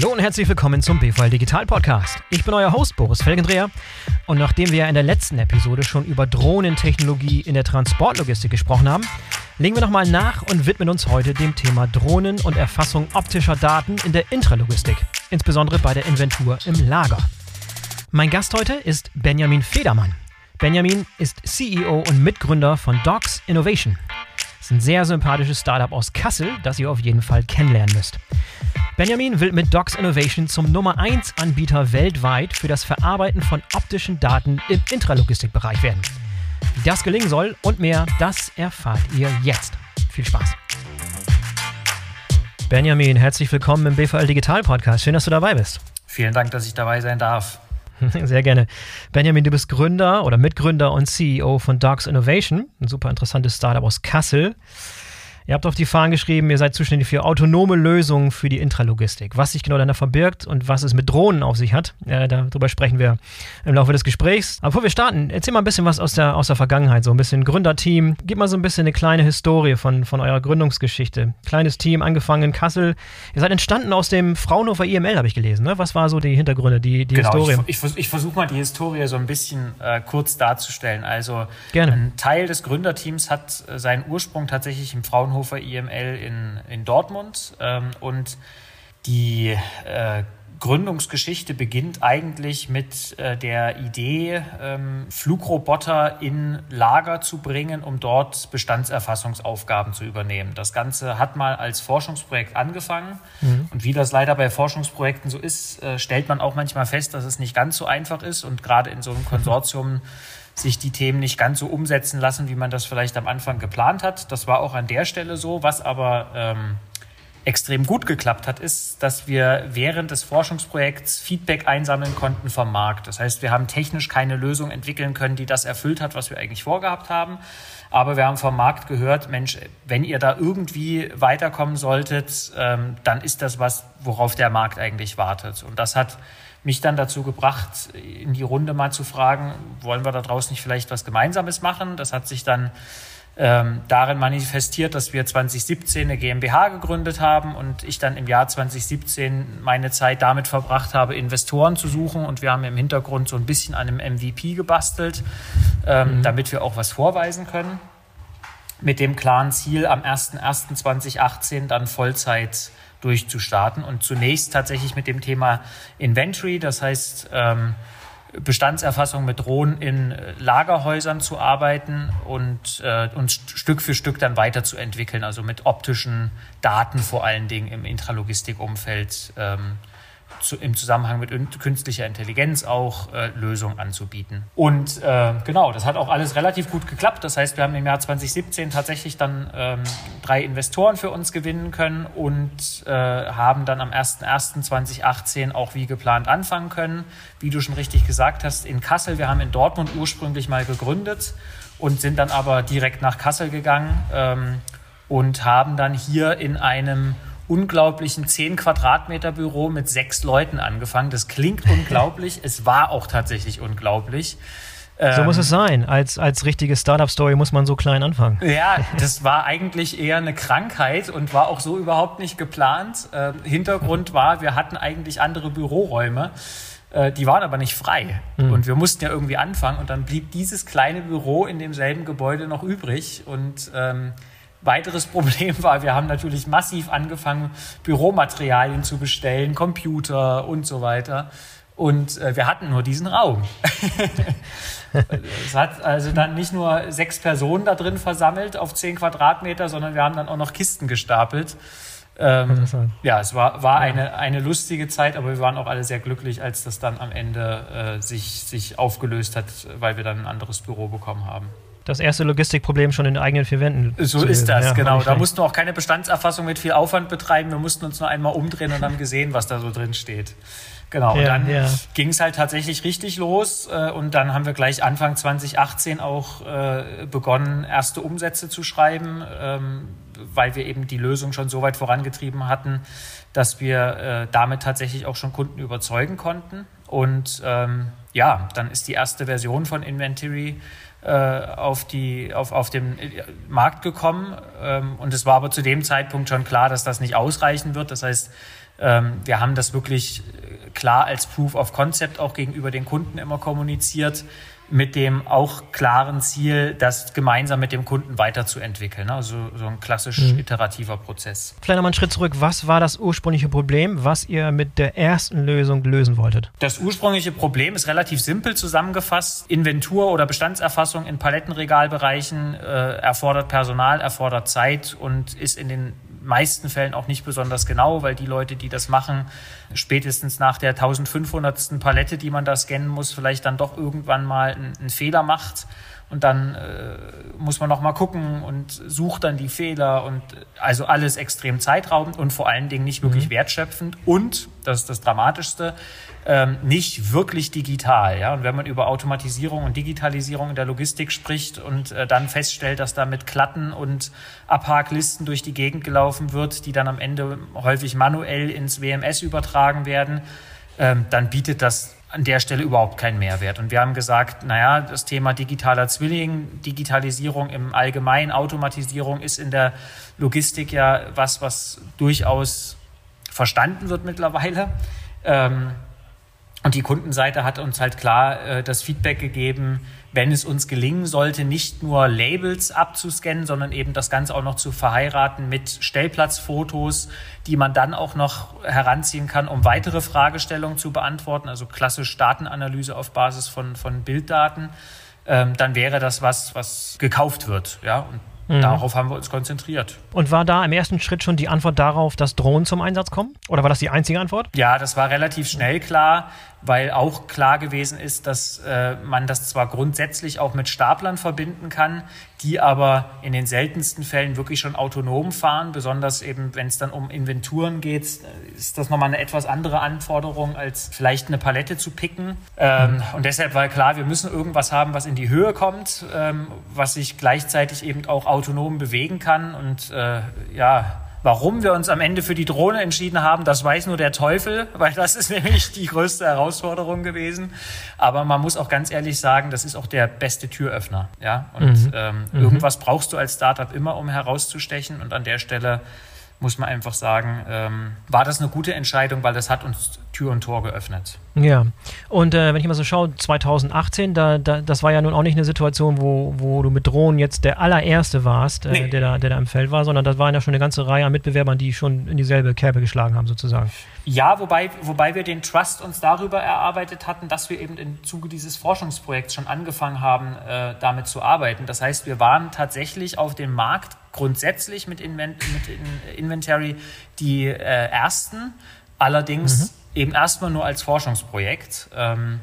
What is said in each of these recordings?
Hallo und herzlich willkommen zum BVL Digital Podcast. Ich bin euer Host Boris Felgendreher und nachdem wir in der letzten Episode schon über Drohnentechnologie in der Transportlogistik gesprochen haben, legen wir nochmal nach und widmen uns heute dem Thema Drohnen und Erfassung optischer Daten in der Intralogistik, insbesondere bei der Inventur im Lager. Mein Gast heute ist Benjamin Federmann. Benjamin ist CEO und Mitgründer von Docs Innovation. Das ist ein sehr sympathisches Startup aus Kassel, das ihr auf jeden Fall kennenlernen müsst. Benjamin will mit Docs Innovation zum Nummer 1 Anbieter weltweit für das Verarbeiten von optischen Daten im Intralogistikbereich werden. Wie das gelingen soll und mehr, das erfahrt ihr jetzt. Viel Spaß. Benjamin, herzlich willkommen im BVL Digital Podcast. Schön, dass du dabei bist. Vielen Dank, dass ich dabei sein darf. Sehr gerne. Benjamin, du bist Gründer oder Mitgründer und CEO von Docs Innovation, ein super interessantes Startup aus Kassel. Ihr habt auf die Fahnen geschrieben, ihr seid zuständig für autonome Lösungen für die Intralogistik. Was sich genau dahinter verbirgt und was es mit Drohnen auf sich hat, äh, darüber sprechen wir im Laufe des Gesprächs. Aber bevor wir starten, erzähl mal ein bisschen was aus der, aus der Vergangenheit, so ein bisschen Gründerteam. Gib mal so ein bisschen eine kleine Historie von, von eurer Gründungsgeschichte. Kleines Team, angefangen in Kassel. Ihr seid entstanden aus dem Fraunhofer IML, habe ich gelesen. Ne? Was war so die Hintergründe, die, die genau, Historie? Ich, ich, ich versuche mal die Historie so ein bisschen äh, kurz darzustellen. Also Gerne. ein Teil des Gründerteams hat äh, seinen Ursprung tatsächlich im Fraunhofer IML in, in Dortmund. Ähm, und die äh, Gründungsgeschichte beginnt eigentlich mit äh, der Idee, ähm, Flugroboter in Lager zu bringen, um dort Bestandserfassungsaufgaben zu übernehmen. Das Ganze hat mal als Forschungsprojekt angefangen. Mhm. Und wie das leider bei Forschungsprojekten so ist, äh, stellt man auch manchmal fest, dass es nicht ganz so einfach ist. Und gerade in so einem Konsortium sich die Themen nicht ganz so umsetzen lassen, wie man das vielleicht am Anfang geplant hat. Das war auch an der Stelle so. Was aber ähm, extrem gut geklappt hat, ist, dass wir während des Forschungsprojekts Feedback einsammeln konnten vom Markt. Das heißt, wir haben technisch keine Lösung entwickeln können, die das erfüllt hat, was wir eigentlich vorgehabt haben. Aber wir haben vom Markt gehört, Mensch, wenn ihr da irgendwie weiterkommen solltet, ähm, dann ist das was, worauf der Markt eigentlich wartet. Und das hat mich dann dazu gebracht, in die Runde mal zu fragen, wollen wir da draußen nicht vielleicht was Gemeinsames machen? Das hat sich dann ähm, darin manifestiert, dass wir 2017 eine GmbH gegründet haben und ich dann im Jahr 2017 meine Zeit damit verbracht habe, Investoren zu suchen und wir haben im Hintergrund so ein bisschen an einem MVP gebastelt, ähm, mhm. damit wir auch was vorweisen können. Mit dem klaren Ziel, am 01.01.2018 dann Vollzeit durchzustarten. Und zunächst tatsächlich mit dem Thema Inventory, das heißt, ähm, Bestandserfassung mit Drohnen in äh, Lagerhäusern zu arbeiten und, äh, und Stück für Stück dann weiterzuentwickeln, also mit optischen Daten vor allen Dingen im Intralogistikumfeld ähm, zu, im Zusammenhang mit künstlicher Intelligenz auch äh, Lösungen anzubieten. Und äh, genau, das hat auch alles relativ gut geklappt. Das heißt, wir haben im Jahr 2017 tatsächlich dann ähm, drei Investoren für uns gewinnen können und äh, haben dann am 01.01.2018 auch wie geplant anfangen können. Wie du schon richtig gesagt hast, in Kassel. Wir haben in Dortmund ursprünglich mal gegründet und sind dann aber direkt nach Kassel gegangen ähm, und haben dann hier in einem unglaublichen 10 Quadratmeter Büro mit sechs Leuten angefangen. Das klingt unglaublich. es war auch tatsächlich unglaublich. So muss ähm, es sein. Als, als richtige Startup-Story muss man so klein anfangen. Ja, das war eigentlich eher eine Krankheit und war auch so überhaupt nicht geplant. Äh, Hintergrund war, wir hatten eigentlich andere Büroräume. Äh, die waren aber nicht frei. Mhm. Und wir mussten ja irgendwie anfangen. Und dann blieb dieses kleine Büro in demselben Gebäude noch übrig. Und ähm, Weiteres Problem war, wir haben natürlich massiv angefangen, Büromaterialien zu bestellen, Computer und so weiter. Und äh, wir hatten nur diesen Raum. es hat also dann nicht nur sechs Personen da drin versammelt auf zehn Quadratmeter, sondern wir haben dann auch noch Kisten gestapelt. Ähm, ja, es war, war eine, eine lustige Zeit, aber wir waren auch alle sehr glücklich, als das dann am Ende äh, sich, sich aufgelöst hat, weil wir dann ein anderes Büro bekommen haben das erste Logistikproblem schon in den eigenen vier Wänden. So ist das, ja, genau. Da mussten wir auch keine Bestandserfassung mit viel Aufwand betreiben. Wir mussten uns nur einmal umdrehen und haben gesehen, was da so drin steht. Genau, ja, und dann ja. ging es halt tatsächlich richtig los äh, und dann haben wir gleich Anfang 2018 auch äh, begonnen, erste Umsätze zu schreiben, ähm, weil wir eben die Lösung schon so weit vorangetrieben hatten, dass wir äh, damit tatsächlich auch schon Kunden überzeugen konnten. Und ähm, ja, dann ist die erste Version von Inventory auf, die, auf, auf den Markt gekommen. Ähm, und es war aber zu dem Zeitpunkt schon klar, dass das nicht ausreichen wird. Das heißt, Ähm, wir haben das wirklich klar als Proof of Concept auch gegenüber den Kunden immer kommuniziert mit dem auch klaren Ziel, das gemeinsam mit dem Kunden weiterzuentwickeln. Also so ein klassisch mhm. iterativer Prozess. Vielleicht nochmal einen Schritt zurück. Was war das ursprüngliche Problem, was ihr mit der ersten Lösung lösen wolltet? Das ursprüngliche Problem ist relativ simpel zusammengefasst. Inventur oder Bestandserfassung in Palettenregalbereichen äh, erfordert Personal, erfordert Zeit und ist in den meisten Fällen auch nicht besonders genau, weil die Leute, die das machen, spätestens nach der 1500. Palette, die man da scannen muss, vielleicht dann doch irgendwann mal einen, einen Fehler macht. Und dann äh, muss man noch mal gucken und sucht dann die Fehler und also alles extrem zeitraubend und vor allen Dingen nicht wirklich mhm. wertschöpfend und das ist das Dramatischste ähm, nicht wirklich digital. Ja? Und wenn man über Automatisierung und Digitalisierung in der Logistik spricht und äh, dann feststellt, dass da mit Klatten und Abhaklisten durch die Gegend gelaufen wird, die dann am Ende häufig manuell ins WMS übertragen werden, ähm, dann bietet das an der Stelle überhaupt keinen Mehrwert. Und wir haben gesagt, naja, das Thema digitaler Zwilling, Digitalisierung im Allgemeinen, Automatisierung ist in der Logistik ja was, was durchaus verstanden wird mittlerweile. Ähm, und die Kundenseite hat uns halt klar äh, das Feedback gegeben, wenn es uns gelingen sollte, nicht nur Labels abzuscannen, sondern eben das Ganze auch noch zu verheiraten mit Stellplatzfotos, die man dann auch noch heranziehen kann, um weitere Fragestellungen zu beantworten, also klassisch Datenanalyse auf Basis von, von Bilddaten, ähm, dann wäre das was, was gekauft wird. Ja? Und Mhm. Darauf haben wir uns konzentriert. Und war da im ersten Schritt schon die Antwort darauf, dass Drohnen zum Einsatz kommen? Oder war das die einzige Antwort? Ja, das war relativ schnell klar weil auch klar gewesen ist, dass äh, man das zwar grundsätzlich auch mit Staplern verbinden kann, die aber in den seltensten Fällen wirklich schon autonom fahren, besonders eben, wenn es dann um Inventuren geht, ist das nochmal eine etwas andere Anforderung, als vielleicht eine Palette zu picken. Ähm, mhm. Und deshalb war klar, wir müssen irgendwas haben, was in die Höhe kommt, ähm, was sich gleichzeitig eben auch autonom bewegen kann und äh, ja, Warum wir uns am Ende für die Drohne entschieden haben, das weiß nur der Teufel, weil das ist nämlich die größte Herausforderung gewesen. Aber man muss auch ganz ehrlich sagen, das ist auch der beste Türöffner. Ja? Und mhm. Ähm, mhm. irgendwas brauchst du als Startup immer, um herauszustechen. Und an der Stelle muss man einfach sagen, ähm, war das eine gute Entscheidung, weil das hat uns Tür und Tor geöffnet. Ja, und äh, wenn ich mal so schaue, 2018, da, da, das war ja nun auch nicht eine Situation, wo, wo du mit Drohnen jetzt der allererste warst, äh, nee. der, da, der da im Feld war, sondern das waren ja schon eine ganze Reihe an Mitbewerbern, die schon in dieselbe Kerbe geschlagen haben, sozusagen. Ja, wobei, wobei wir den Trust uns darüber erarbeitet hatten, dass wir eben im Zuge dieses Forschungsprojekts schon angefangen haben, äh, damit zu arbeiten. Das heißt, wir waren tatsächlich auf dem Markt grundsätzlich mit, Invent mit Inventory die äh, ersten, allerdings mhm. Eben erstmal nur als Forschungsprojekt. Ähm,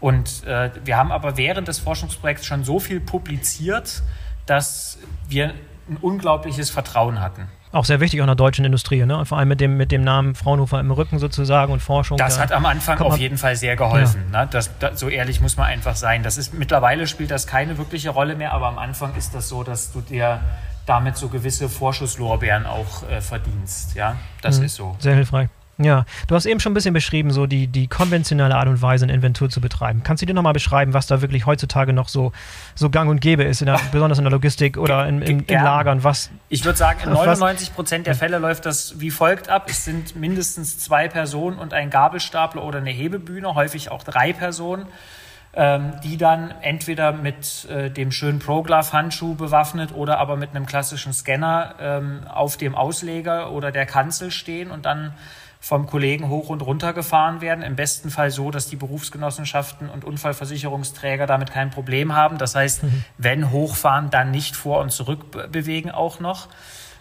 und äh, wir haben aber während des Forschungsprojekts schon so viel publiziert, dass wir ein unglaubliches Vertrauen hatten. Auch sehr wichtig auch in der deutschen Industrie, ne? vor allem mit dem, mit dem Namen Fraunhofer im Rücken sozusagen und Forschung. Das da hat am Anfang auf jeden Fall sehr geholfen. Ja. Ne? Das, das, so ehrlich muss man einfach sein. Das ist, mittlerweile spielt das keine wirkliche Rolle mehr, aber am Anfang ist das so, dass du dir damit so gewisse Vorschusslorbeeren auch äh, verdienst. Ja, das mhm. ist so. Sehr hilfreich. Ja, du hast eben schon ein bisschen beschrieben, so die, die konventionelle Art und Weise, eine Inventur zu betreiben. Kannst du dir nochmal beschreiben, was da wirklich heutzutage noch so, so gang und gäbe ist, in der, besonders in der Logistik oder in, in, in Lagern? Was, ich würde sagen, in 99 Prozent der Fälle läuft das wie folgt ab. Es sind mindestens zwei Personen und ein Gabelstapler oder eine Hebebühne, häufig auch drei Personen ähm, die dann entweder mit äh, dem schönen ProGlove-Handschuh bewaffnet oder aber mit einem klassischen Scanner ähm, auf dem Ausleger oder der Kanzel stehen und dann vom Kollegen hoch und runter gefahren werden. Im besten Fall so, dass die Berufsgenossenschaften und Unfallversicherungsträger damit kein Problem haben. Das heißt, mhm. wenn hochfahren, dann nicht vor und zurück bewegen auch noch.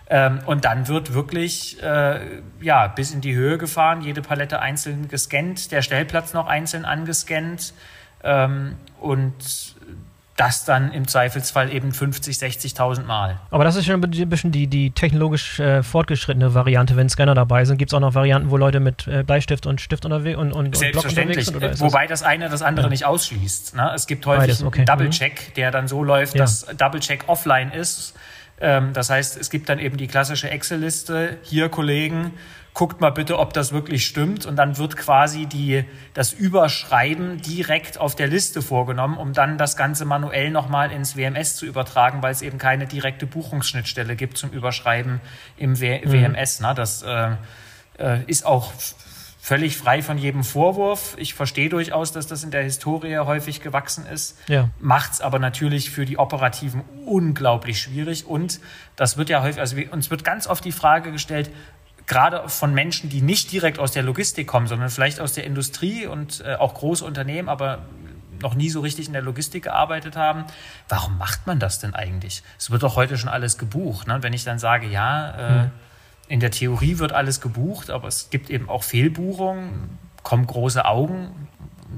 Ähm, und dann wird wirklich äh, ja, bis in die Höhe gefahren, jede Palette einzeln gescannt, der Stellplatz noch einzeln angescannt. Ähm, und das dann im Zweifelsfall eben 50, 60.000 Mal. Aber das ist schon ein bisschen die, die technologisch äh, fortgeschrittene Variante, wenn Scanner dabei sind. Gibt es auch noch Varianten, wo Leute mit äh, Bleistift und Stift unterwegs und, und, Selbstverständlich. Und unterwegs sind? Wobei das eine das andere ja. nicht ausschließt. Ne? Es gibt häufig Beides, okay. einen Double-Check, der dann so läuft, ja. dass Double-Check offline ist. Ähm, das heißt, es gibt dann eben die klassische Excel-Liste. Hier, Kollegen, guckt mal bitte, ob das wirklich stimmt. Und dann wird quasi die, das Überschreiben direkt auf der Liste vorgenommen, um dann das Ganze manuell nochmal ins WMS zu übertragen, weil es eben keine direkte Buchungsschnittstelle gibt zum Überschreiben im w mhm. WMS. Ne? Das äh, äh, ist auch völlig frei von jedem Vorwurf. Ich verstehe durchaus, dass das in der Historie häufig gewachsen ist, ja. macht es aber natürlich für die Operativen unglaublich schwierig. Und das wird ja häufig, also uns wird ganz oft die Frage gestellt, gerade von Menschen, die nicht direkt aus der Logistik kommen, sondern vielleicht aus der Industrie und äh, auch große Unternehmen, aber noch nie so richtig in der Logistik gearbeitet haben. Warum macht man das denn eigentlich? Es wird doch heute schon alles gebucht. Ne? wenn ich dann sage, ja, äh, hm in der Theorie wird alles gebucht, aber es gibt eben auch Fehlbuchungen, kommen große Augen.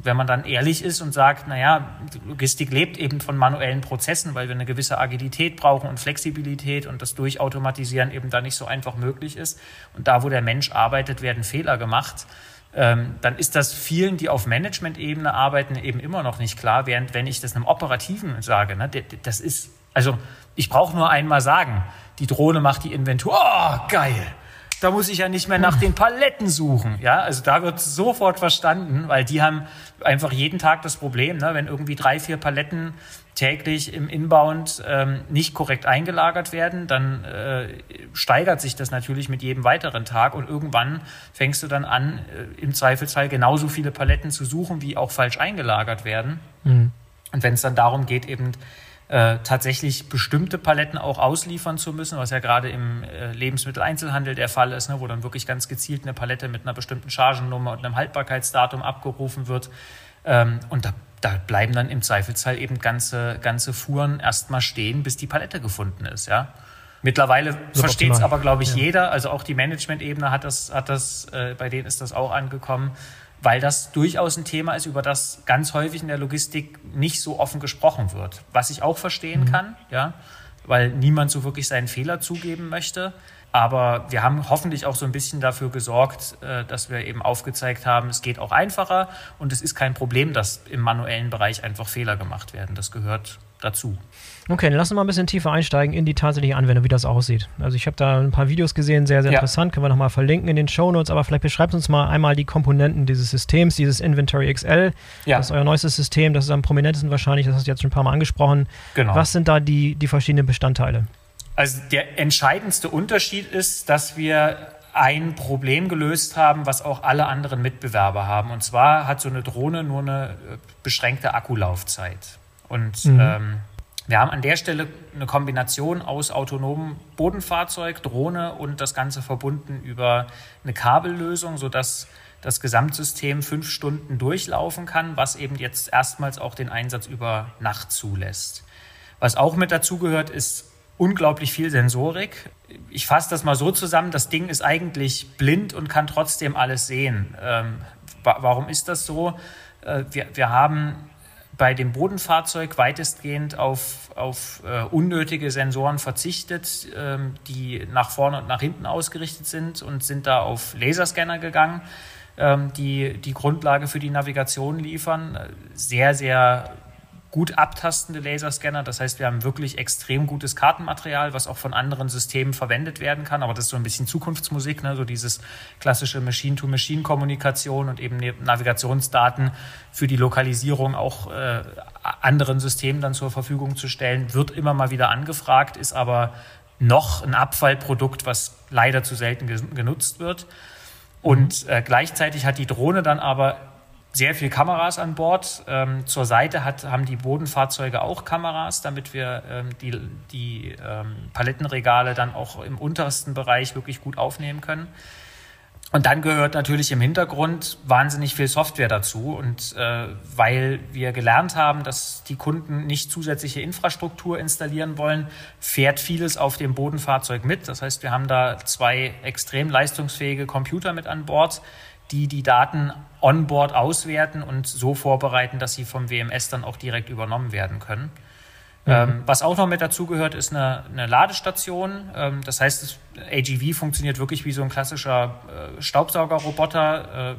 Wenn man dann ehrlich ist und sagt, naja, Logistik lebt eben von manuellen Prozessen, weil wir eine gewisse Agilität brauchen und Flexibilität und das Durchautomatisieren eben da nicht so einfach möglich ist. Und da, wo der Mensch arbeitet, werden Fehler gemacht. Ähm, dann ist das vielen, die auf Management-Ebene arbeiten, eben immer noch nicht klar, während wenn ich das einem Operativen sage, ne, das ist, also ich brauche nur einmal sagen, die Drohne macht die Inventur. Oh, geil. Da muss ich ja nicht mehr nach den Paletten suchen. Ja, also da wird sofort verstanden, weil die haben einfach jeden Tag das Problem, ne, wenn irgendwie drei, vier Paletten täglich im Inbound ähm, nicht korrekt eingelagert werden, dann äh, steigert sich das natürlich mit jedem weiteren Tag und irgendwann fängst du dann an, äh, im Zweifelsfall genauso viele Paletten zu suchen, wie auch falsch eingelagert werden. Mhm. Und wenn es dann darum geht, eben äh, tatsächlich bestimmte Paletten auch ausliefern zu müssen, was ja gerade im äh, Lebensmitteleinzelhandel der Fall ist, ne, wo dann wirklich ganz gezielt eine Palette mit einer bestimmten Chargennummer und einem Haltbarkeitsdatum abgerufen wird. Ähm, und da, da bleiben dann im Zweifelsfall eben ganze, ganze Fuhren erstmal stehen, bis die Palette gefunden ist, ja. Mittlerweile versteht es aber, glaube ich, ja. jeder. Also auch die Management-Ebene hat das, hat das, äh, bei denen ist das auch angekommen weil das durchaus ein Thema ist, über das ganz häufig in der Logistik nicht so offen gesprochen wird. Was ich auch verstehen mhm. kann, ja, weil niemand so wirklich seinen Fehler zugeben möchte. Aber wir haben hoffentlich auch so ein bisschen dafür gesorgt, äh, dass wir eben aufgezeigt haben, es geht auch einfacher und es ist kein Problem, dass im manuellen Bereich einfach Fehler gemacht werden. Das gehört dazu. Okay, dann lass uns mal ein bisschen tiefer einsteigen in die tatsächliche Anwendung, wie das aussieht. Also ich habe da ein paar Videos gesehen, sehr, sehr ja. interessant, können wir nochmal verlinken in den Show Notes, aber vielleicht beschreibt uns mal einmal die Komponenten dieses Systems, dieses Inventory XL. Ja. Das ist euer neuestes System, das ist am prominentesten wahrscheinlich, das hast du jetzt schon ein paar Mal angesprochen. Genau. Was sind da die, die verschiedenen Bestandteile? Also der entscheidendste Unterschied ist, dass wir ein Problem gelöst haben, was auch alle anderen Mitbewerber haben. Und zwar hat so eine Drohne nur eine äh, beschränkte Akkulaufzeit. Und mhm. ähm, wir haben an der Stelle eine Kombination aus autonomem Bodenfahrzeug, Drohne und das Ganze verbunden über eine Kabellösung, sodass das Gesamtsystem fünf Stunden durchlaufen kann, was eben jetzt erstmals auch den Einsatz über Nacht zulässt. Was auch mit dazugehört, ist unglaublich viel Sensorik. Ich fasse das mal so zusammen, das Ding ist eigentlich blind und kann trotzdem alles sehen. Ähm, warum ist das so? Äh, wir, wir haben bei dem Bodenfahrzeug weitestgehend auf, auf äh, unnötige Sensoren verzichtet, ähm, die nach vorne und nach hinten ausgerichtet sind und sind da auf Laserscanner gegangen, ähm, die die Grundlage für die Navigation liefern. Sehr, sehr gut abtastende Laserscanner. Das heißt, wir haben wirklich extrem gutes Kartenmaterial, was auch von anderen Systemen verwendet werden kann. Aber das ist so ein bisschen Zukunftsmusik, ne? so dieses klassische Machine-to-Machine-Kommunikation und eben Navigationsdaten für die Lokalisierung auch äh, anderen Systemen dann zur Verfügung zu stellen, wird immer mal wieder angefragt, ist aber noch ein Abfallprodukt, was leider zu selten genutzt wird. Und äh, gleichzeitig hat die Drohne dann aber sehr viel Kameras an Bord. Ähm, zur Seite hat, haben die Bodenfahrzeuge auch Kameras, damit wir ähm, die, die ähm, Palettenregale dann auch im untersten Bereich wirklich gut aufnehmen können. Und dann gehört natürlich im Hintergrund wahnsinnig viel Software dazu. Und äh, weil wir gelernt haben, dass die Kunden nicht zusätzliche Infrastruktur installieren wollen, fährt vieles auf dem Bodenfahrzeug mit. Das heißt, wir haben da zwei extrem leistungsfähige Computer mit an Bord, die die Daten onboard auswerten und so vorbereiten, dass sie vom WMS dann auch direkt übernommen werden können. Mhm. Ähm, was auch noch mit dazugehört, ist eine, eine Ladestation. Ähm, das heißt, das AGV funktioniert wirklich wie so ein klassischer äh, Staubsaugerroboter, äh,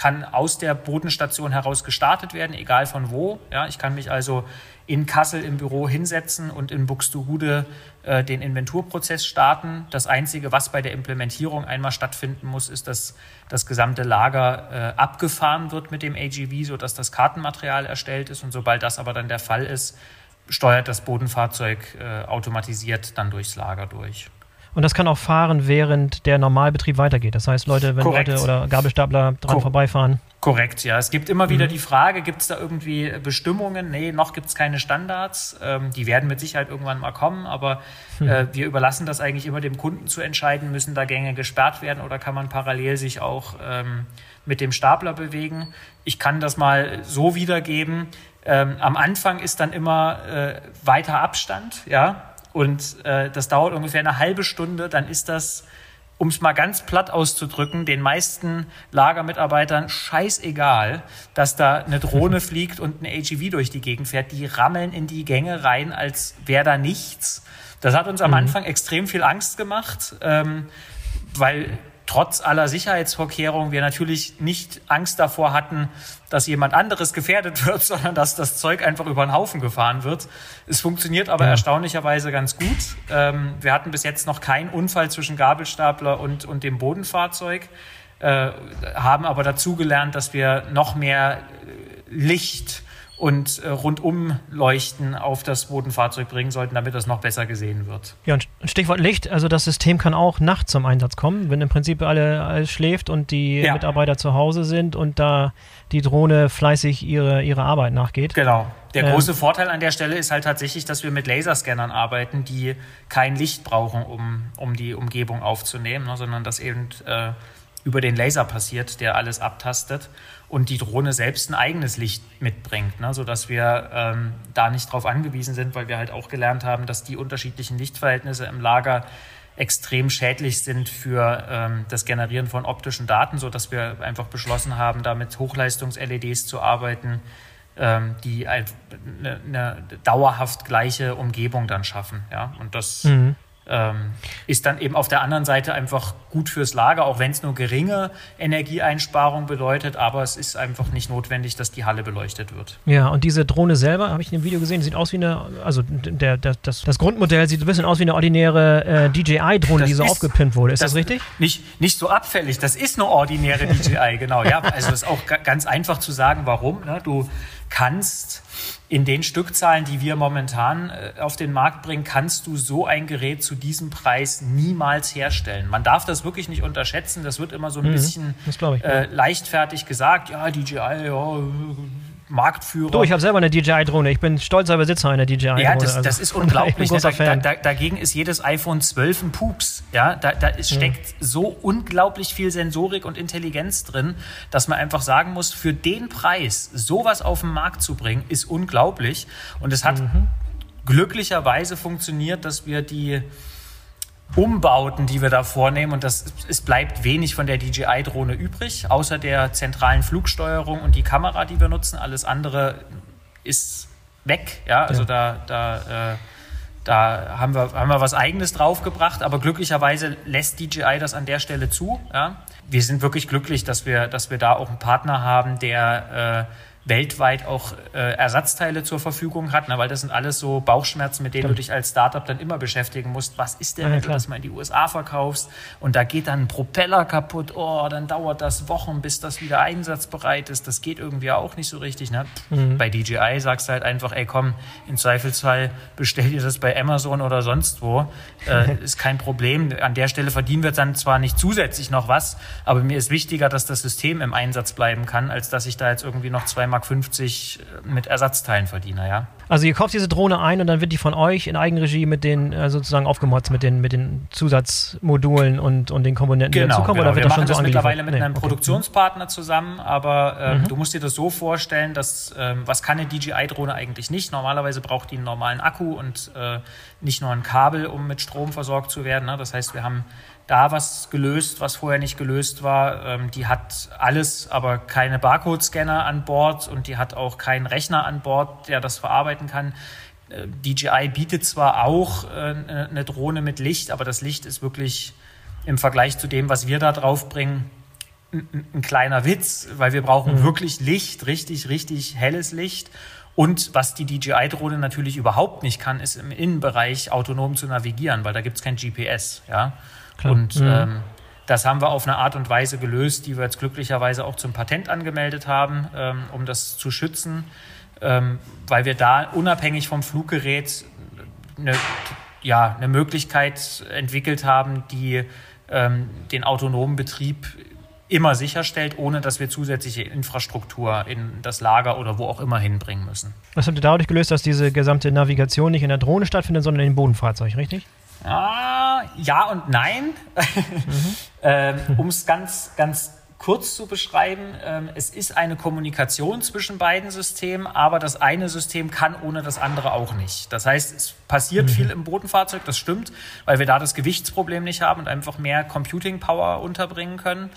kann aus der Bodenstation heraus gestartet werden, egal von wo. Ja, ich kann mich also in Kassel im Büro hinsetzen und in Buxtehude äh, den Inventurprozess starten. Das Einzige, was bei der Implementierung einmal stattfinden muss, ist, dass das gesamte Lager äh, abgefahren wird mit dem AGV, sodass das Kartenmaterial erstellt ist. Und sobald das aber dann der Fall ist, steuert das Bodenfahrzeug äh, automatisiert dann durchs Lager durch. Und das kann auch fahren, während der Normalbetrieb weitergeht. Das heißt, Leute, wenn Korrekt. Leute oder Gabelstapler dran Ko- vorbeifahren. Korrekt, ja. Es gibt immer wieder die Frage, gibt es da irgendwie Bestimmungen? Nee, noch gibt es keine Standards. Ähm, die werden mit Sicherheit irgendwann mal kommen, aber äh, wir überlassen das eigentlich immer dem Kunden zu entscheiden, müssen da Gänge gesperrt werden oder kann man parallel sich auch ähm, mit dem Stapler bewegen. Ich kann das mal so wiedergeben. Ähm, am Anfang ist dann immer äh, weiter Abstand, ja, und äh, das dauert ungefähr eine halbe Stunde, dann ist das um es mal ganz platt auszudrücken, den meisten Lagermitarbeitern scheißegal, dass da eine Drohne fliegt und ein AGV durch die Gegend fährt. Die rammeln in die Gänge rein, als wäre da nichts. Das hat uns am Anfang extrem viel Angst gemacht, ähm, weil trotz aller Sicherheitsvorkehrungen wir natürlich nicht Angst davor hatten, dass jemand anderes gefährdet wird, sondern dass das Zeug einfach über den Haufen gefahren wird. Es funktioniert aber Ja. erstaunlicherweise ganz gut. Ähm, wir hatten bis jetzt noch keinen Unfall zwischen Gabelstapler und, und dem Bodenfahrzeug, äh, haben aber dazugelernt, dass wir noch mehr äh, Licht und äh, Rundumleuchten auf das Bodenfahrzeug bringen sollten, damit das noch besser gesehen wird. Ja, und Stichwort Licht, also das System kann auch nachts zum Einsatz kommen, wenn im Prinzip alle, alles schläft und die Ja. Mitarbeiter zu Hause sind und da die Drohne fleißig ihre, ihre Arbeit nachgeht. Genau. Der Ähm. große Vorteil an der Stelle ist halt tatsächlich, dass wir mit Laserscannern arbeiten, die kein Licht brauchen, um, um die Umgebung aufzunehmen, ne, sondern das eben äh, über den Laser passiert, der alles abtastet und die Drohne selbst ein eigenes Licht mitbringt, ne, sodass wir ähm, da nicht drauf angewiesen sind, weil wir halt auch gelernt haben, dass die unterschiedlichen Lichtverhältnisse im Lager extrem schädlich sind für ähm, das Generieren von optischen Daten, sodass wir einfach beschlossen haben, da mit Hochleistungs-LEDs zu arbeiten, ähm, die eine, eine dauerhaft gleiche Umgebung dann schaffen. Ja? Und das Mhm. Ähm, ist dann eben auf der anderen Seite einfach gut fürs Lager, auch wenn es nur geringe Energieeinsparung bedeutet, aber es ist einfach nicht notwendig, dass die Halle beleuchtet wird. Ja, und diese Drohne selber, habe ich in dem Video gesehen, sieht aus wie eine, also der, der, das, das Grundmodell sieht ein bisschen aus wie eine ordinäre äh, DJI-Drohne, Das die so aufgepimpt wurde. Ist das, richtig? Nicht, nicht so abfällig, das ist eine ordinäre DJI, genau. Ja, also ist auch ga- ganz einfach zu sagen, warum. Ne? Du kannst in den Stückzahlen, die wir momentan äh, auf den Markt bringen, kannst du so ein Gerät zu diesem Preis niemals herstellen. Man darf das wirklich nicht unterschätzen. Das wird immer so ein bisschen Mhm. glaub ich, äh, leichtfertig gesagt. Ja, DJI, ja, Marktführer. Du, ich habe selber eine DJI-Drohne. Ich bin stolzer Besitzer einer DJI-Drohne. Ja, das, also das ist unglaublich. Ne? Da, da, dagegen ist jedes iPhone 12 ein Pups. Ja, da, da ist, steckt so unglaublich viel Sensorik und Intelligenz drin, dass man einfach sagen muss, für den Preis sowas auf den Markt zu bringen, ist unglaublich. Und es hat Mhm. glücklicherweise funktioniert, dass wir die Umbauten, die wir da vornehmen, und das, es bleibt wenig von der DJI-Drohne übrig, außer der zentralen Flugsteuerung und die Kamera, die wir nutzen. Alles andere ist weg. Ja, also Ja. da, da, äh, da haben wir, haben wir was Eigenes draufgebracht, aber glücklicherweise lässt DJI das an der Stelle zu. Ja. Wir sind wirklich glücklich, dass wir, dass wir da auch einen Partner haben, der äh, weltweit auch äh, Ersatzteile zur Verfügung hat, ne, weil das sind alles so Bauchschmerzen, mit denen du dich als Startup dann immer beschäftigen musst. Was ist denn, Ja, wenn du das mal in die USA verkaufst und da geht dann ein Propeller kaputt, oh, dann dauert das Wochen, bis das wieder einsatzbereit ist. Das geht irgendwie auch nicht so richtig. Ne? Mhm. Bei DJI sagst du halt einfach, ey komm, im Zweifelsfall bestell dir das bei Amazon oder sonst wo. Äh, ist kein Problem. An der Stelle verdienen wir dann zwar nicht zusätzlich noch was, aber mir ist wichtiger, dass das System im Einsatz bleiben kann, als dass ich da jetzt irgendwie noch 2,50 Mark mit Ersatzteilen verdiene, ja. Also ihr kauft diese Drohne ein und dann wird die von euch in Eigenregie mit den äh, sozusagen aufgemotzt mit den mit den Zusatzmodulen und, und den Komponenten, die Genau, dazukommen, genau. oder wird wir das schon machen so das mittlerweile mit Nee, einem okay. Produktionspartner zusammen, aber ähm, Mhm. du musst dir das so vorstellen, dass ähm, was kann eine DJI-Drohne eigentlich nicht? Normalerweise braucht die einen normalen Akku und äh, nicht nur ein Kabel, um mit Strom versorgt zu werden. Ne? Das heißt, wir haben da was gelöst, was vorher nicht gelöst war. Ähm, die hat alles, aber keine Barcode-Scanner an Bord und die hat auch keinen Rechner an Bord, der das verarbeiten kann. Äh, DJI bietet zwar auch äh, eine Drohne mit Licht, aber das Licht ist wirklich im Vergleich zu dem, was wir da drauf bringen, ein, ein- ein kleiner Witz, weil wir brauchen wirklich Licht, richtig, richtig helles Licht. Und was die DJI-Drohne natürlich überhaupt nicht kann, ist im Innenbereich autonom zu navigieren, weil da gibt es kein GPS. Ja? Klar. Und Mhm. ähm, das haben wir auf eine Art und Weise gelöst, die wir jetzt glücklicherweise auch zum Patent angemeldet haben, ähm, um das zu schützen, ähm, weil wir da unabhängig vom Fluggerät eine ja, eine Möglichkeit entwickelt haben, die ähm, den autonomen Betrieb immer sicherstellt, ohne dass wir zusätzliche Infrastruktur in das Lager oder wo auch immer hinbringen müssen. Was habt ihr dadurch gelöst, dass diese gesamte Navigation nicht in der Drohne stattfindet, sondern im Bodenfahrzeug, richtig? Ah, ja und nein. Mhm. ähm, um es ganz, ganz kurz zu beschreiben, ähm, es ist eine Kommunikation zwischen beiden Systemen, aber das eine System kann ohne das andere auch nicht. Das heißt, es passiert mhm. viel im Bodenfahrzeug, das stimmt, weil wir da das Gewichtsproblem nicht haben und einfach mehr Computing Power unterbringen können.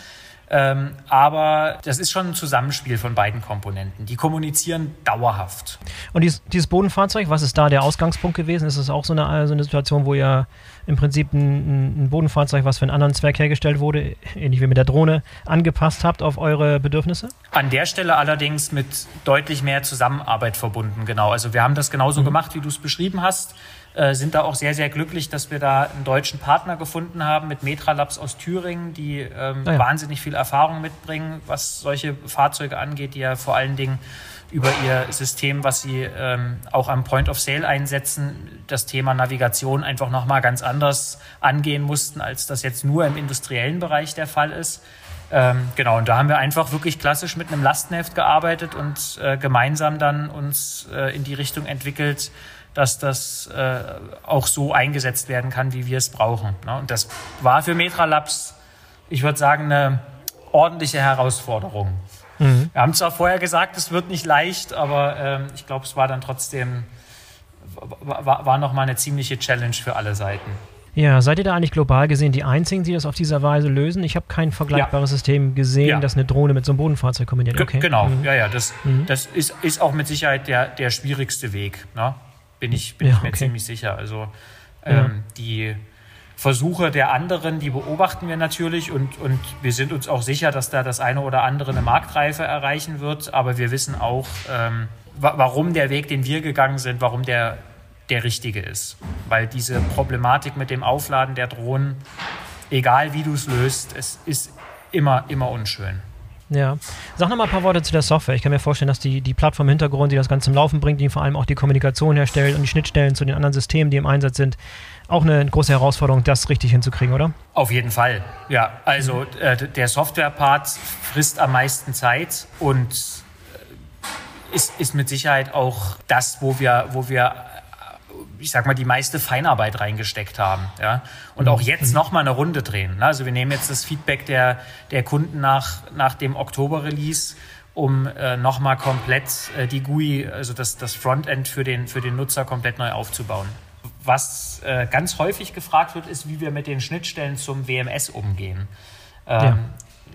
Ähm, aber das ist schon ein Zusammenspiel von beiden Komponenten. Die kommunizieren dauerhaft. Und dieses, dieses Bodenfahrzeug, was ist da der Ausgangspunkt gewesen? Ist es auch so eine, so eine Situation, wo ihr im Prinzip ein, ein, Bodenfahrzeug, was für einen anderen Zweck hergestellt wurde, ähnlich wie mit der Drohne, angepasst habt auf eure Bedürfnisse? An der Stelle allerdings mit deutlich mehr Zusammenarbeit verbunden, genau. Also wir haben das genauso mhm. gemacht, wie du es beschrieben hast. Äh, sind da auch sehr, sehr glücklich, dass wir da einen deutschen Partner gefunden haben mit Metra Labs aus Thüringen, die ähm, ah ja. wahnsinnig viel Erfahrung mitbringen, was solche Fahrzeuge angeht, die ja vor allen Dingen über ihr System, was sie ähm, auch am Point of Sale einsetzen, das Thema Navigation einfach nochmal ganz anders angehen mussten, als das jetzt nur im industriellen Bereich der Fall ist. Ähm, genau, und da haben wir einfach wirklich klassisch mit einem Lastenheft gearbeitet und äh, gemeinsam dann uns äh, in die Richtung entwickelt, dass das äh, auch so eingesetzt werden kann, wie wir es brauchen. Ne? Und das war für Metra Labs, ich würde sagen, eine ordentliche Herausforderung. Mhm. Wir haben zwar vorher gesagt, es wird nicht leicht, aber ähm, ich glaube, es war dann trotzdem, war, war nochmal eine ziemliche Challenge für alle Seiten. Ja, seid ihr da eigentlich global gesehen die Einzigen, die das auf dieser Weise lösen? Ich habe kein vergleichbares ja. System gesehen, ja. das eine Drohne mit so einem Bodenfahrzeug kombiniert. Okay. Genau, mhm. ja, ja, das, mhm. das ist, ist auch mit Sicherheit der, der schwierigste Weg. Ne? Bin ich, bin ja, ich mir okay. ziemlich sicher. Also ähm, die Versuche der anderen, die beobachten wir natürlich und, und wir sind uns auch sicher, dass da das eine oder andere eine Marktreife erreichen wird. Aber wir wissen auch, ähm, warum der Weg, den wir gegangen sind, warum der der richtige ist. Weil diese Problematik mit dem Aufladen der Drohnen, egal wie du es löst, es ist immer, immer unschön. Ja. Sag noch mal ein paar Worte zu der Software. Ich kann mir vorstellen, dass die, die Plattform im Hintergrund, die das Ganze zum Laufen bringt, die vor allem auch die Kommunikation herstellt und die Schnittstellen zu den anderen Systemen, die im Einsatz sind, auch eine große Herausforderung, das richtig hinzukriegen, oder? Auf jeden Fall. Ja, also äh, der Software-Part frisst am meisten Zeit und äh, ist, ist mit Sicherheit auch das, wo wir, wo wir ich sag mal, die meiste Feinarbeit reingesteckt haben. Ja? Und auch jetzt mhm. nochmal eine Runde drehen. Ne? Also wir nehmen jetzt das Feedback der, der Kunden nach, nach dem Oktober-Release, um äh, nochmal komplett äh, die GUI, also das, das Frontend für den, für den Nutzer komplett neu aufzubauen. Was äh, ganz häufig gefragt wird, ist, wie wir mit den Schnittstellen zum WMS umgehen. Ähm, ja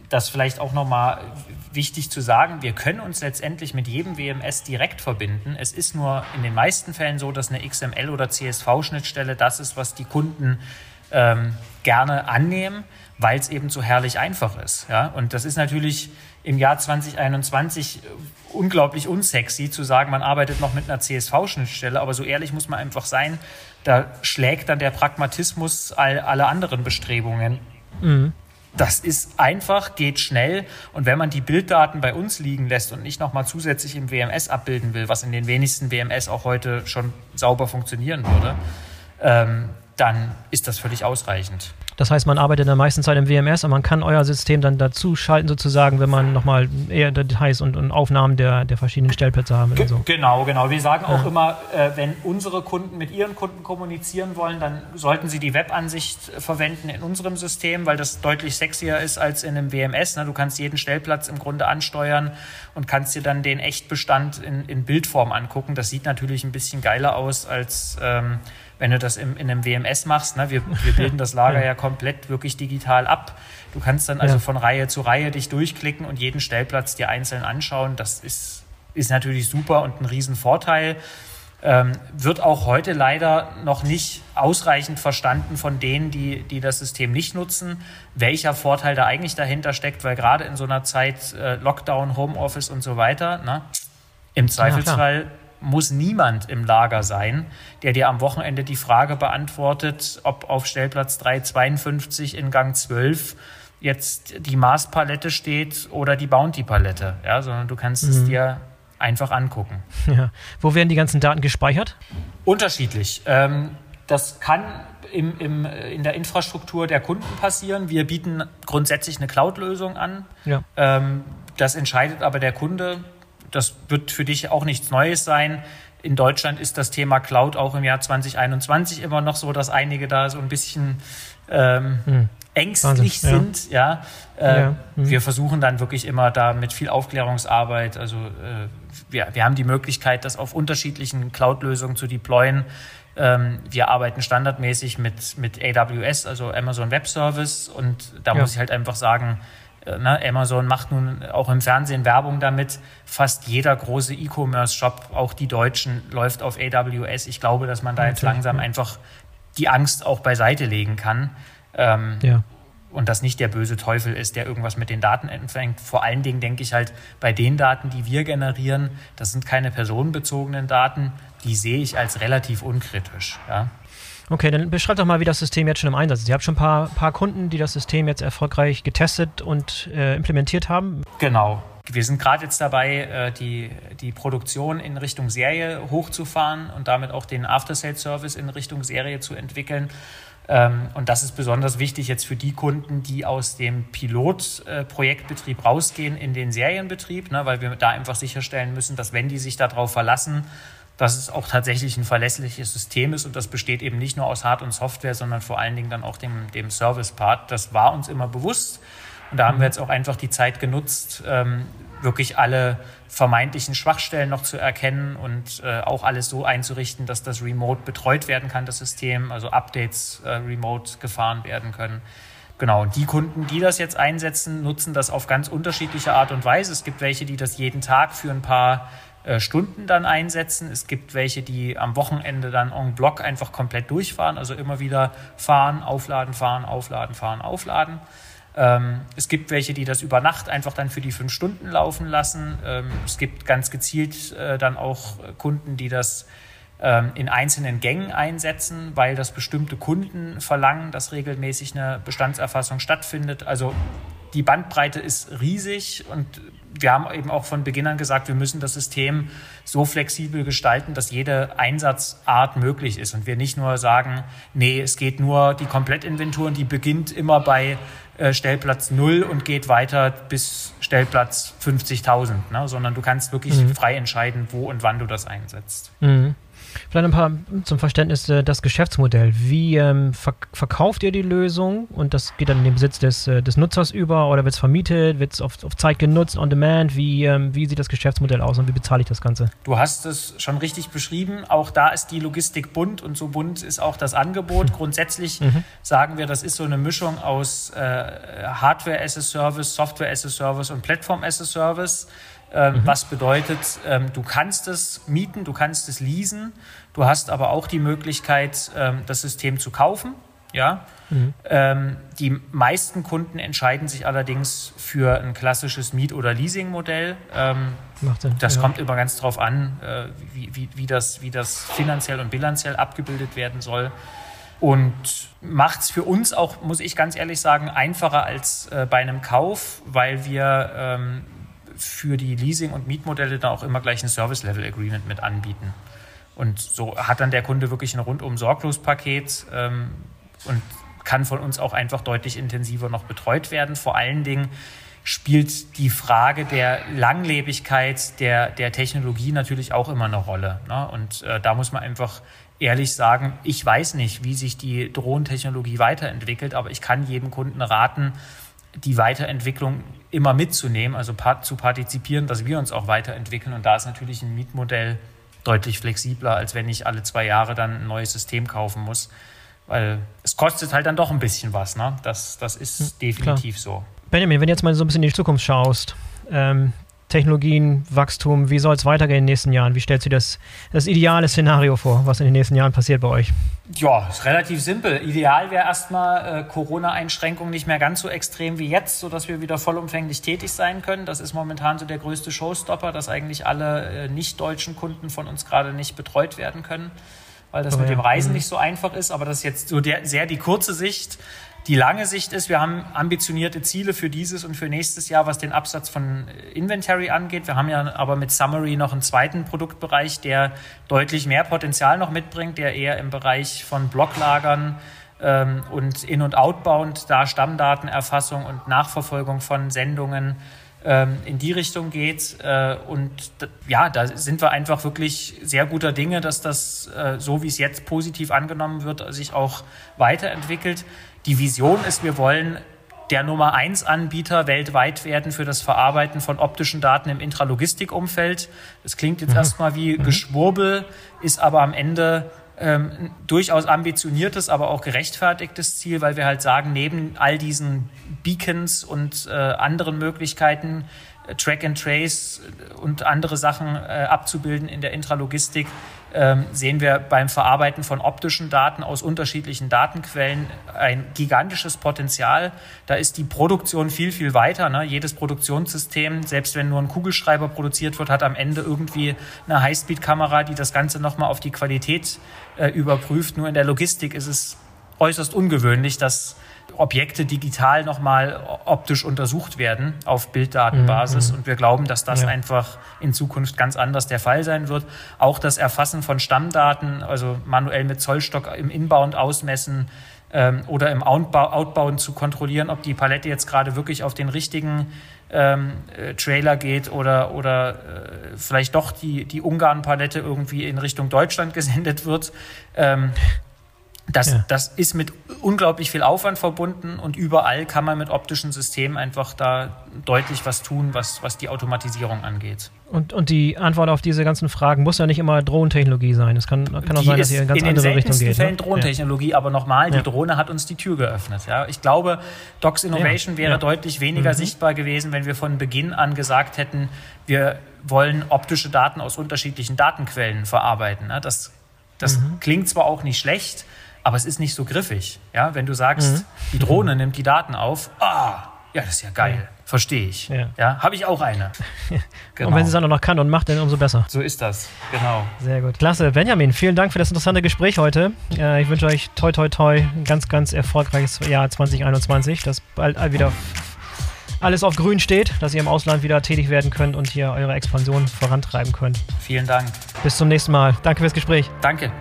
das vielleicht auch nochmal wichtig zu sagen, wir können uns letztendlich mit jedem WMS direkt verbinden. Es ist nur in den meisten Fällen so, dass eine XML- oder CSV-Schnittstelle das ist, was die Kunden ähm, gerne annehmen, weil es eben so herrlich einfach ist. Ja? Und das ist natürlich im Jahr 2021 unglaublich unsexy zu sagen, man arbeitet noch mit einer CSV-Schnittstelle, aber so ehrlich muss man einfach sein, da schlägt dann der Pragmatismus all, alle anderen Bestrebungen. Mhm. Das ist einfach, geht schnell. Und wenn man die Bilddaten bei uns liegen lässt und nicht nochmal zusätzlich im WMS abbilden will, was in den wenigsten WMS auch heute schon sauber funktionieren würde, ähm, dann ist das völlig ausreichend. Das heißt, man arbeitet in der meisten Zeit im WMS und man kann euer System dann dazu schalten, sozusagen, wenn man nochmal eher Details und, und, Aufnahmen der, der verschiedenen Stellplätze haben will. So. Genau, genau. Wir sagen auch ja. immer, äh, wenn unsere Kunden mit ihren Kunden kommunizieren wollen, dann sollten sie die Webansicht verwenden in unserem System, weil das deutlich sexier ist als in einem WMS. Ne? Du kannst jeden Stellplatz im Grunde ansteuern und kannst dir dann den Echtbestand in, in Bildform angucken. Das sieht natürlich ein bisschen geiler aus als ähm, wenn du das im, in einem WMS machst, ne, wir, wir bilden das Lager ja komplett wirklich digital ab. Du kannst dann also ja. von Reihe zu Reihe dich durchklicken und jeden Stellplatz dir einzeln anschauen. Das ist, ist natürlich super und ein Riesenvorteil. Ähm, wird auch heute leider noch nicht ausreichend verstanden von denen, die, die das System nicht nutzen, welcher Vorteil da eigentlich dahinter steckt, weil gerade in so einer Zeit äh, Lockdown, Homeoffice und so weiter, ne, im Zweifelsfall ja, muss niemand im Lager sein, der dir am Wochenende die Frage beantwortet, ob auf Stellplatz 352 in Gang 12 jetzt die Mars-Palette steht oder die Bounty-Palette, ja, sondern du kannst mhm. es dir einfach angucken. Ja. Wo werden die ganzen Daten gespeichert? Unterschiedlich. Ähm, das kann im, im, in der Infrastruktur der Kunden passieren. Wir bieten grundsätzlich eine Cloud-Lösung an. Ja. Ähm, das entscheidet aber der Kunde. Das wird für dich auch nichts Neues sein. In Deutschland ist das Thema Cloud auch im Jahr 2021 immer noch so, dass einige da so ein bisschen ähm, hm. ängstlich Wahnsinn. sind. Ja. ja. Äh, ja. Hm. Wir versuchen dann wirklich immer da mit viel Aufklärungsarbeit. Also äh, wir, wir haben die Möglichkeit, das auf unterschiedlichen Cloud-Lösungen zu deployen. Ähm, wir arbeiten standardmäßig mit, mit AWS, also Amazon Web Service. Und da ja. muss ich halt einfach sagen, ne, Amazon macht nun auch im Fernsehen Werbung damit. Fast jeder große E-Commerce-Shop, auch die Deutschen, läuft auf AWS. Ich glaube, dass man da jetzt langsam einfach die Angst auch beiseite legen kann. Ähm, ja. Und das nicht der böse Teufel ist, der irgendwas mit den Daten empfängt. Vor allen Dingen denke ich halt bei den Daten, die wir generieren, das sind keine personenbezogenen Daten, die sehe ich als relativ unkritisch. Ja. Okay, dann beschreib doch mal, wie das System jetzt schon im Einsatz ist. Ihr habt schon ein paar, paar Kunden, die das System jetzt erfolgreich getestet und äh, implementiert haben. Genau. Wir sind gerade jetzt dabei, äh, die, die Produktion in Richtung Serie hochzufahren und damit auch den After-Sales-Service in Richtung Serie zu entwickeln. Ähm, und das ist besonders wichtig jetzt für die Kunden, die aus dem Pilotprojektbetrieb rausgehen in den Serienbetrieb, ne, weil wir da einfach sicherstellen müssen, dass wenn die sich darauf verlassen, dass es auch tatsächlich ein verlässliches System ist und das besteht eben nicht nur aus Hard- und Software, sondern vor allen Dingen dann auch dem, dem Service-Part. Das war uns immer bewusst und da haben wir jetzt auch einfach die Zeit genutzt, ähm, wirklich alle vermeintlichen Schwachstellen noch zu erkennen und äh, auch alles so einzurichten, dass das remote betreut werden kann, das System, also Updates äh, remote gefahren werden können. Genau, und die Kunden, die das jetzt einsetzen, nutzen das auf ganz unterschiedliche Art und Weise. Es gibt welche, die das jeden Tag für ein paar Stunden dann einsetzen. Es gibt welche, die am Wochenende dann en bloc einfach komplett durchfahren, also immer wieder fahren, aufladen, fahren, aufladen, fahren, aufladen. Ähm, es gibt welche, die das über Nacht einfach dann für die fünf Stunden laufen lassen. Ähm, es gibt ganz gezielt äh, dann auch Kunden, die das ähm, in einzelnen Gängen einsetzen, weil das bestimmte Kunden verlangen, dass regelmäßig eine Bestandserfassung stattfindet. Also die Bandbreite ist riesig und wir haben eben auch von Beginn an gesagt, wir müssen das System so flexibel gestalten, dass jede Einsatzart möglich ist und wir nicht nur sagen, nee, es geht nur die Komplettinventur und die beginnt immer bei äh, Stellplatz 0 und geht weiter bis Stellplatz 50.000, ne? sondern du kannst wirklich mhm. frei entscheiden, wo und wann du das einsetzt. Mhm. Vielleicht ein paar zum Verständnis äh, das Geschäftsmodell. Wie ähm, verk verkauft ihr die Lösung und das geht dann in den Besitz des, äh, des Nutzers über oder wird es vermietet, wird es auf, auf Zeit genutzt, on demand? Wie, ähm, wie sieht das Geschäftsmodell aus und wie bezahle ich das Ganze? Du hast es schon richtig beschrieben. Auch da ist die Logistik bunt und so bunt ist auch das Angebot. Grundsätzlich mhm. sagen wir, das ist so eine Mischung aus äh, Hardware as a Service, Software as a Service und Plattform as a Service. Ähm, mhm. Was bedeutet, ähm, du kannst es mieten, du kannst es leasen, du hast aber auch die Möglichkeit, ähm, das System zu kaufen. Ja? Mhm. die meisten Kunden entscheiden sich allerdings für ein klassisches Miet- oder Leasing-Modell. das ja. kommt immer ganz darauf an, äh, wie, wie, wie, das, wie das finanziell und bilanziell abgebildet werden soll. Und macht es für uns auch, muss ich ganz ehrlich sagen, einfacher als äh, bei einem Kauf, weil wir ähm, für die Leasing- und Mietmodelle da auch immer gleich ein Service-Level-Agreement mit anbieten. Und so hat dann der Kunde wirklich ein rundum sorglos Paket ähm, und kann von uns auch einfach deutlich intensiver noch betreut werden. Vor allen Dingen spielt die Frage der Langlebigkeit der, der Technologie natürlich auch immer eine Rolle. Ne? Und äh, da muss man einfach ehrlich sagen, ich weiß nicht, wie sich die Drohntechnologie weiterentwickelt, aber ich kann jedem Kunden raten, die Weiterentwicklung immer mitzunehmen, also zu partizipieren, dass wir uns auch weiterentwickeln. Und da ist natürlich ein Mietmodell deutlich flexibler, als wenn ich alle zwei Jahre dann ein neues System kaufen muss. Weil es kostet halt dann doch ein bisschen was. Ne? Das, das ist definitiv Klar. so. Benjamin, wenn du jetzt mal so ein bisschen in die Zukunft schaust, ähm, Technologien, Wachstum, wie soll es weitergehen in den nächsten Jahren? Wie stellst du das, das ideale Szenario vor, was in den nächsten Jahren passiert bei euch? Ja, ist relativ simpel. Ideal wäre erstmal äh, Corona-Einschränkungen nicht mehr ganz so extrem wie jetzt, sodass wir wieder vollumfänglich tätig sein können. Das ist momentan so der größte Showstopper, dass eigentlich alle äh, nicht-deutschen Kunden von uns gerade nicht betreut werden können, weil das aber mit ja. dem Reisen mhm. nicht so einfach ist. Aber das ist jetzt so der, sehr die kurze Sicht. Die lange Sicht ist, wir haben ambitionierte Ziele für dieses und für nächstes Jahr, was den Absatz von Inventory angeht. Wir haben ja aber mit Summary noch einen zweiten Produktbereich, der deutlich mehr Potenzial noch mitbringt, der eher im Bereich von Blocklagern ähm, und In- und Outbound, da Stammdatenerfassung und Nachverfolgung von Sendungen ähm, in die Richtung geht. Äh, und ja, da sind wir einfach wirklich sehr guter Dinge, dass das, äh, so wie es jetzt positiv angenommen wird, sich auch weiterentwickelt. Die Vision ist, wir wollen der Nummer eins Anbieter weltweit werden für das Verarbeiten von optischen Daten im Intralogistikumfeld. Das klingt jetzt mhm. erstmal wie mhm. Geschwurbel, ist aber am Ende ähm, durchaus ambitioniertes, aber auch gerechtfertigtes Ziel, weil wir halt sagen, neben all diesen Beacons und äh, anderen Möglichkeiten, äh, Track and Trace und andere Sachen äh, abzubilden in der Intralogistik, ähm, sehen wir beim Verarbeiten von optischen Daten aus unterschiedlichen Datenquellen ein gigantisches Potenzial. Da ist die Produktion viel, viel weiter. Ne? Jedes Produktionssystem, selbst wenn nur ein Kugelschreiber produziert wird, hat am Ende irgendwie eine Highspeed-Kamera, die das Ganze nochmal auf die Qualität äh, überprüft. Nur in der Logistik ist es äußerst ungewöhnlich, dass Objekte digital nochmal optisch untersucht werden auf Bilddatenbasis. Mhm. Und wir glauben, dass das ja. einfach in Zukunft ganz anders der Fall sein wird. Auch das Erfassen von Stammdaten, also manuell mit Zollstock im Inbound ausmessen ähm, oder im Outbound zu kontrollieren, ob die Palette jetzt gerade wirklich auf den richtigen ähm, äh, Trailer geht oder, oder äh, vielleicht doch die, die Ungarn-Palette irgendwie in Richtung Deutschland gesendet wird. Ähm, das, ja. das ist mit unglaublich viel Aufwand verbunden und überall kann man mit optischen Systemen einfach da deutlich was tun, was, was die Automatisierung angeht. Und, und die Antwort auf diese ganzen Fragen muss ja nicht immer Drohnentechnologie sein. Es kann, kann auch die sein, dass ihr in ganz in andere Richtung geht. In den Fällen ne? Drohnentechnologie, ja. aber nochmal, die Drohne hat uns die Tür geöffnet. Ja? Ich glaube, Docs Innovation wäre deutlich weniger mhm. sichtbar gewesen, wenn wir von Beginn an gesagt hätten, wir wollen optische Daten aus unterschiedlichen Datenquellen verarbeiten. Ne? Das, das mhm. klingt zwar auch nicht schlecht, aber es ist nicht so griffig. Ja, wenn du sagst, mhm. die Drohne nimmt die Daten auf, ah, ja, das ist ja geil. Ja. Verstehe ich. Ja, ja habe ich auch eine. genau. Und wenn sie es dann auch noch kann und macht, dann umso besser. So ist das, genau. Sehr gut. Klasse. Benjamin, vielen Dank für das interessante Gespräch heute. Äh, ich wünsche euch toi, toi, toi ein ganz, ganz erfolgreiches Jahr 2021, dass bald wieder alles auf grün steht, dass ihr im Ausland wieder tätig werden könnt und hier eure Expansion vorantreiben könnt. Vielen Dank. Bis zum nächsten Mal. Danke fürs Gespräch. Danke.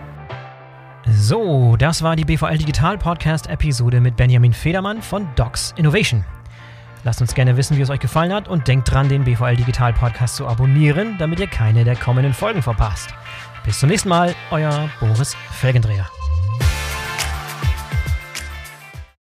So, das war die BVL Digital Podcast Episode mit Benjamin Federmann von Docs Innovation. Lasst uns gerne wissen, wie es euch gefallen hat und denkt dran, den BVL Digital Podcast zu abonnieren, damit ihr keine der kommenden Folgen verpasst. Bis zum nächsten Mal, euer Boris Felgendreher.